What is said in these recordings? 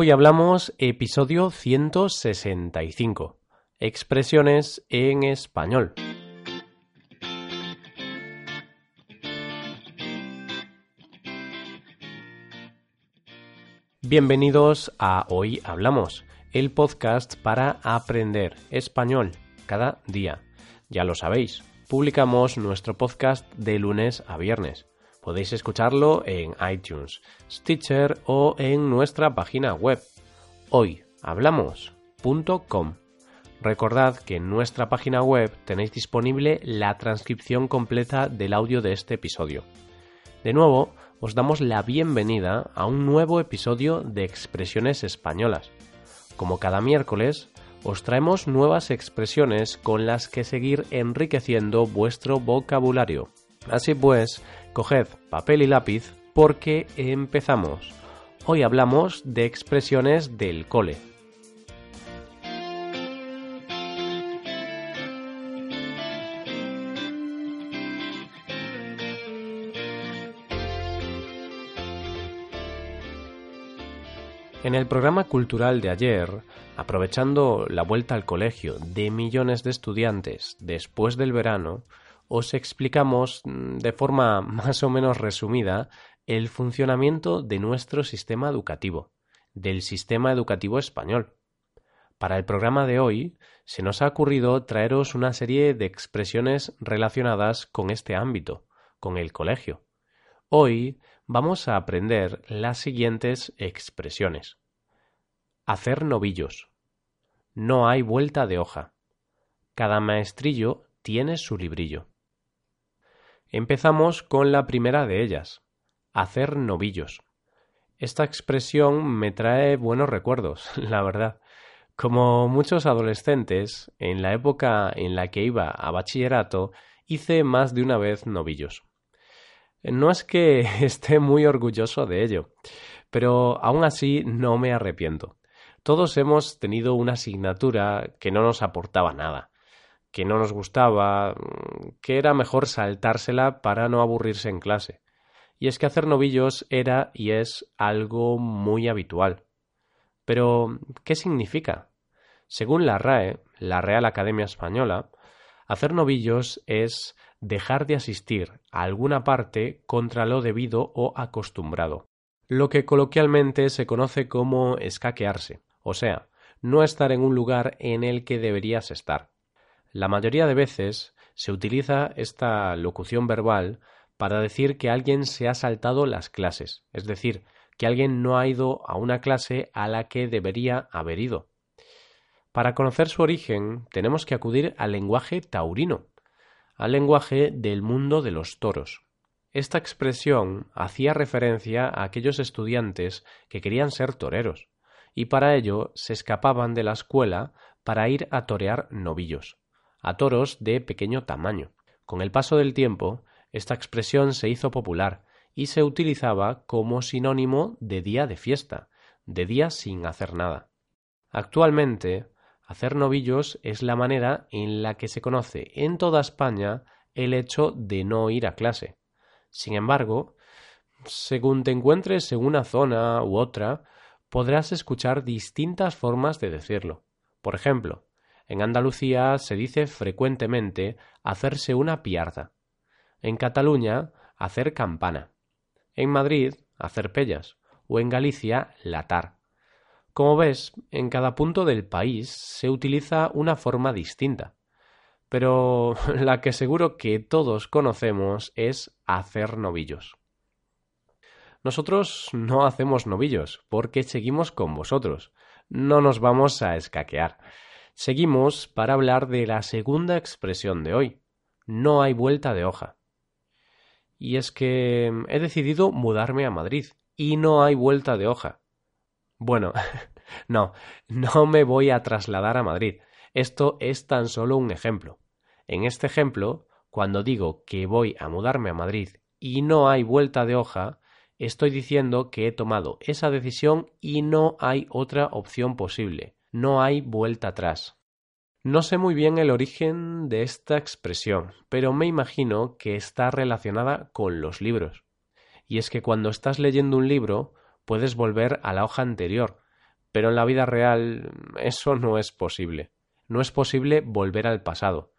Hoy hablamos episodio 165. Expresiones en español. Bienvenidos a Hoy Hablamos, el podcast para aprender español cada día. Ya lo sabéis, publicamos nuestro podcast de lunes a viernes. Podéis escucharlo en iTunes, Stitcher o en nuestra página web hoyhablamos.com. Recordad que en nuestra página web tenéis disponible la transcripción completa del audio de este episodio. De nuevo, os damos la bienvenida a un nuevo episodio de Expresiones Españolas. Como cada miércoles, os traemos nuevas expresiones con las que seguir enriqueciendo vuestro vocabulario. Así pues, coged papel y lápiz porque empezamos. Hoy hablamos de expresiones del cole. En el programa cultural de ayer, aprovechando la vuelta al colegio de millones de estudiantes después del verano, os explicamos mm, de forma más o menos resumida el funcionamiento de nuestro sistema educativo, del sistema educativo español. Para el programa de hoy se nos ha ocurrido traeros una serie de expresiones relacionadas con este ámbito, con el colegio. Hoy vamos a aprender las siguientes expresiones. Hacer novillos. No hay vuelta de hoja. Cada maestrillo tiene su librillo. Empezamos con la primera de ellas, hacer novillos. Esta expresión me trae buenos recuerdos, la verdad. Como muchos adolescentes, en la época en la que iba a bachillerato, hice más de una vez novillos. No es que esté muy orgulloso de ello, pero aún así no me arrepiento. Todos hemos tenido una asignatura que no nos aportaba nada, que no nos gustaba, que era mejor saltársela para no aburrirse en clase. Y es que hacer novillos era y es algo muy habitual. Pero, ¿qué significa? Según la RAE, la Real Academia Española, hacer novillos es dejar de asistir a alguna parte contra lo debido o acostumbrado, lo que coloquialmente se conoce como escaquearse, o sea, no estar en un lugar en el que deberías estar. La mayoría de veces se utiliza esta locución verbal para decir que alguien se ha saltado las clases, es decir, que alguien no ha ido a una clase a la que debería haber ido. Para conocer su origen tenemos que acudir al lenguaje taurino, al lenguaje del mundo de los toros. Esta expresión hacía referencia a aquellos estudiantes que querían ser toreros, y para ello se escapaban de la escuela para ir a torear novillos a toros de pequeño tamaño. Con el paso del tiempo, esta expresión se hizo popular y se utilizaba como sinónimo de día de fiesta, de día sin hacer nada. Actualmente, hacer novillos es la manera en la que se conoce en toda España el hecho de no ir a clase. Sin embargo, según te encuentres en una zona u otra, podrás escuchar distintas formas de decirlo. Por ejemplo, en Andalucía se dice frecuentemente hacerse una piarda. En Cataluña, hacer campana. En Madrid, hacer pellas. O en Galicia, latar. Como ves, en cada punto del país se utiliza una forma distinta. Pero la que seguro que todos conocemos es hacer novillos. Nosotros no hacemos novillos porque seguimos con vosotros. No nos vamos a escaquear. Seguimos para hablar de la segunda expresión de hoy. No hay vuelta de hoja. Y es que he decidido mudarme a Madrid y no hay vuelta de hoja. Bueno, no, no me voy a trasladar a Madrid. Esto es tan solo un ejemplo. En este ejemplo, cuando digo que voy a mudarme a Madrid y no hay vuelta de hoja, estoy diciendo que he tomado esa decisión y no hay otra opción posible no hay vuelta atrás. No sé muy bien el origen de esta expresión, pero me imagino que está relacionada con los libros. Y es que cuando estás leyendo un libro puedes volver a la hoja anterior, pero en la vida real eso no es posible. No es posible volver al pasado.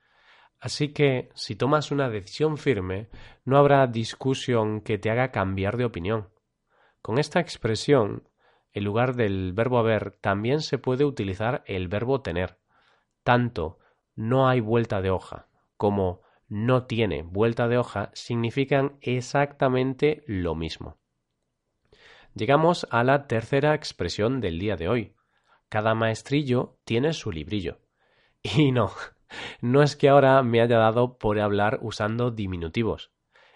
Así que, si tomas una decisión firme, no habrá discusión que te haga cambiar de opinión. Con esta expresión, en lugar del verbo haber, también se puede utilizar el verbo tener. Tanto no hay vuelta de hoja como no tiene vuelta de hoja significan exactamente lo mismo. Llegamos a la tercera expresión del día de hoy. Cada maestrillo tiene su librillo. Y no, no es que ahora me haya dado por hablar usando diminutivos.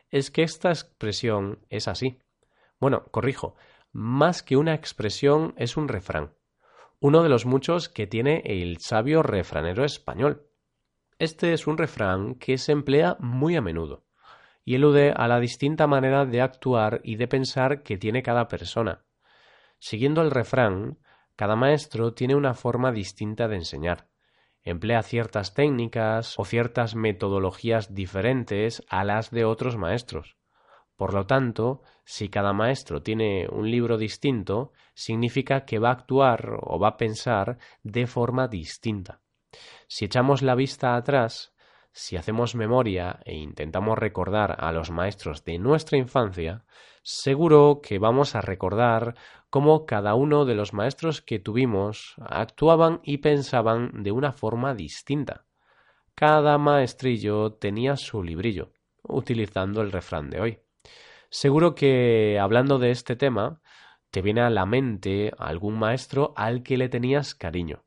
Es que esta expresión es así. Bueno, corrijo, más que una expresión es un refrán, uno de los muchos que tiene el sabio refranero español. Este es un refrán que se emplea muy a menudo y elude a la distinta manera de actuar y de pensar que tiene cada persona. Siguiendo el refrán, cada maestro tiene una forma distinta de enseñar. Emplea ciertas técnicas o ciertas metodologías diferentes a las de otros maestros. Por lo tanto, si cada maestro tiene un libro distinto, significa que va a actuar o va a pensar de forma distinta. Si echamos la vista atrás, si hacemos memoria e intentamos recordar a los maestros de nuestra infancia, seguro que vamos a recordar cómo cada uno de los maestros que tuvimos actuaban y pensaban de una forma distinta. Cada maestrillo tenía su librillo, utilizando el refrán de hoy. Seguro que hablando de este tema, te viene a la mente algún maestro al que le tenías cariño.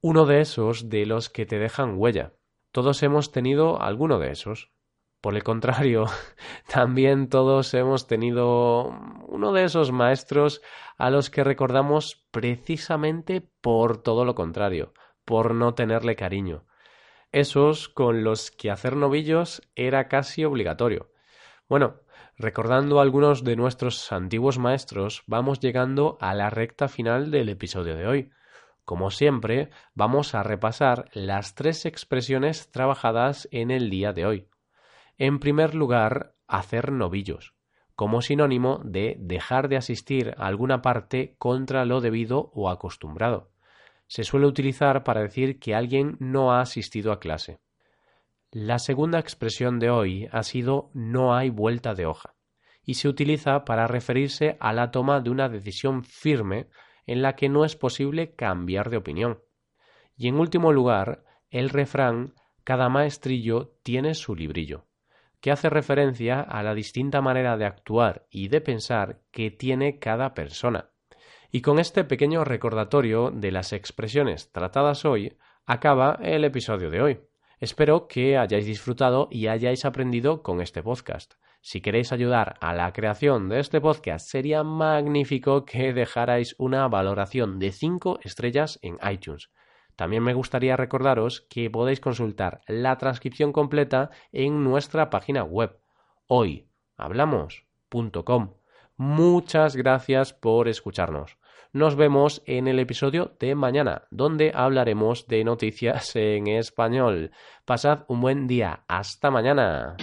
Uno de esos de los que te dejan huella. Todos hemos tenido alguno de esos. Por el contrario, también todos hemos tenido uno de esos maestros a los que recordamos precisamente por todo lo contrario, por no tenerle cariño. Esos con los que hacer novillos era casi obligatorio. Bueno, recordando algunos de nuestros antiguos maestros, vamos llegando a la recta final del episodio de hoy. Como siempre, vamos a repasar las tres expresiones trabajadas en el día de hoy. En primer lugar, hacer novillos, como sinónimo de dejar de asistir a alguna parte contra lo debido o acostumbrado. Se suele utilizar para decir que alguien no ha asistido a clase. La segunda expresión de hoy ha sido no hay vuelta de hoja y se utiliza para referirse a la toma de una decisión firme en la que no es posible cambiar de opinión. Y en último lugar, el refrán cada maestrillo tiene su librillo, que hace referencia a la distinta manera de actuar y de pensar que tiene cada persona. Y con este pequeño recordatorio de las expresiones tratadas hoy, acaba el episodio de hoy. Espero que hayáis disfrutado y hayáis aprendido con este podcast. Si queréis ayudar a la creación de este podcast, sería magnífico que dejarais una valoración de 5 estrellas en iTunes. También me gustaría recordaros que podéis consultar la transcripción completa en nuestra página web hoyhablamos.com. Muchas gracias por escucharnos. Nos vemos en el episodio de mañana, donde hablaremos de noticias en español. Pasad un buen día. Hasta mañana.